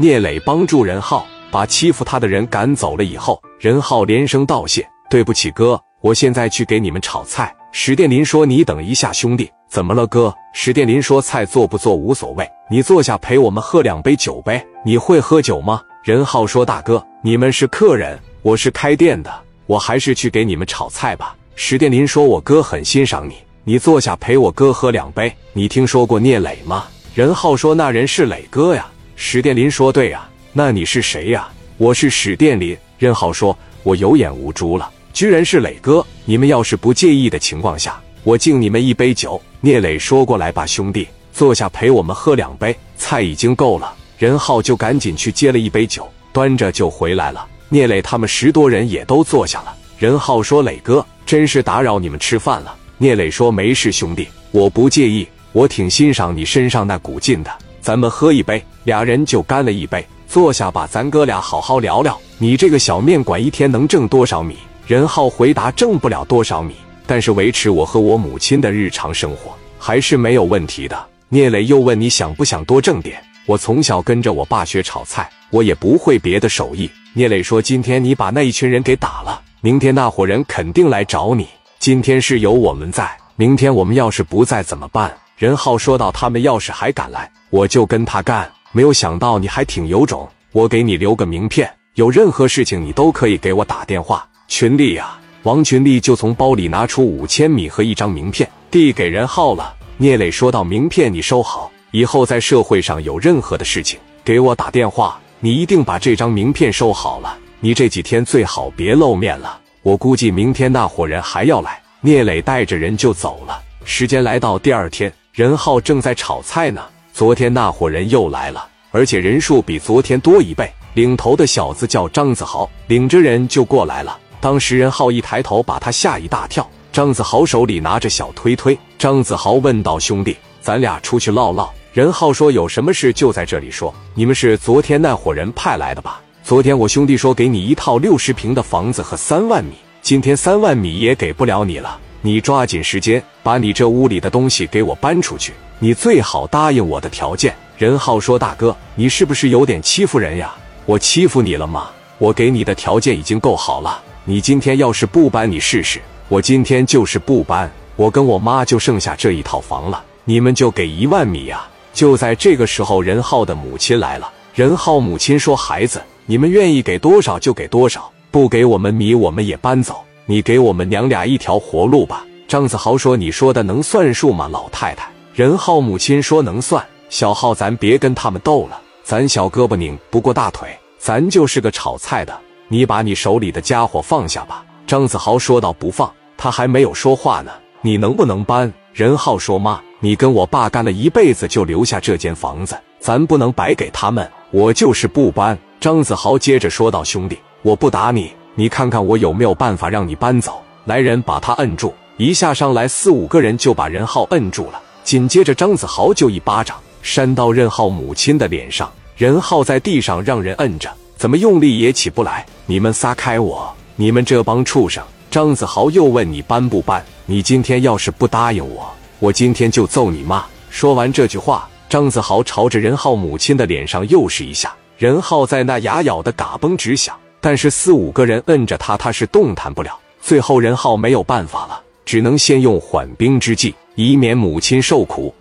聂磊帮助任浩把欺负他的人赶走了以后，任浩连声道谢：“对不起哥，我现在去给你们炒菜。”史殿林说：“你等一下，兄弟，怎么了，哥？”史殿林说：“菜做不做无所谓，你坐下陪我们喝两杯酒呗。你会喝酒吗？”任浩说：“大哥，你们是客人，我是开店的，我还是去给你们炒菜吧。”史殿林说：“我哥很欣赏你，你坐下陪我哥喝两杯。你听说过聂磊吗？”任浩说：“那人是磊哥呀。”史殿林说：“对呀，那你是谁呀？”我是史殿林。任浩说：“我有眼无珠了。”居然是磊哥！你们要是不介意的情况下，我敬你们一杯酒。聂磊说：“过来吧，兄弟，坐下陪我们喝两杯。菜已经够了。”任浩就赶紧去接了一杯酒，端着就回来了。聂磊他们十多人也都坐下了。任浩说：“磊哥，真是打扰你们吃饭了。”聂磊说：“没事，兄弟，我不介意，我挺欣赏你身上那股劲的。咱们喝一杯。”俩人就干了一杯，坐下吧，咱哥俩好好聊聊。你这个小面馆一天能挣多少米？任浩回答：“挣不了多少米，但是维持我和我母亲的日常生活还是没有问题的。”聂磊又问：“你想不想多挣点？”我从小跟着我爸学炒菜，我也不会别的手艺。聂磊说：“今天你把那一群人给打了，明天那伙人肯定来找你。今天是有我们在，明天我们要是不在怎么办？”任浩说道：“他们要是还敢来，我就跟他干。没有想到你还挺有种，我给你留个名片，有任何事情你都可以给我打电话。”群力呀，王群力就从包里拿出五千米和一张名片，递给任浩了。聂磊说道：“名片你收好，以后在社会上有任何的事情，给我打电话。你一定把这张名片收好了。你这几天最好别露面了。我估计明天那伙人还要来。”聂磊带着人就走了。时间来到第二天，任浩正在炒菜呢。昨天那伙人又来了，而且人数比昨天多一倍。领头的小子叫张子豪，领着人就过来了。当时任浩一抬头，把他吓一大跳。张子豪手里拿着小推推。张子豪问道：“兄弟，咱俩出去唠唠。”任浩说：“有什么事就在这里说。你们是昨天那伙人派来的吧？昨天我兄弟说给你一套六十平的房子和三万米，今天三万米也给不了你了。你抓紧时间把你这屋里的东西给我搬出去。你最好答应我的条件。”任浩说：“大哥，你是不是有点欺负人呀？我欺负你了吗？我给你的条件已经够好了。”你今天要是不搬，你试试。我今天就是不搬，我跟我妈就剩下这一套房了。你们就给一万米呀！就在这个时候，任浩的母亲来了。任浩母亲说：“孩子，你们愿意给多少就给多少，不给我们米，我们也搬走。你给我们娘俩一条活路吧。”张子豪说：“你说的能算数吗，老太太？”任浩母亲说：“能算。小浩，咱别跟他们斗了，咱小胳膊拧不过大腿，咱就是个炒菜的。”你把你手里的家伙放下吧，张子豪说道。不放，他还没有说话呢。你能不能搬？任浩说：“妈，你跟我爸干了一辈子，就留下这间房子，咱不能白给他们。我就是不搬。”张子豪接着说道：“兄弟，我不打你，你看看我有没有办法让你搬走。”来人，把他摁住！一下上来四五个人就把任浩摁住了。紧接着，张子豪就一巴掌扇到任浩母亲的脸上，任浩在地上让人摁着。怎么用力也起不来！你们撒开我！你们这帮畜生！张子豪又问你搬不搬？你今天要是不答应我，我今天就揍你妈！说完这句话，张子豪朝着任浩母亲的脸上又是一下。任浩在那牙咬的嘎嘣直响，但是四五个人摁着他，他是动弹不了。最后任浩没有办法了，只能先用缓兵之计，以免母亲受苦。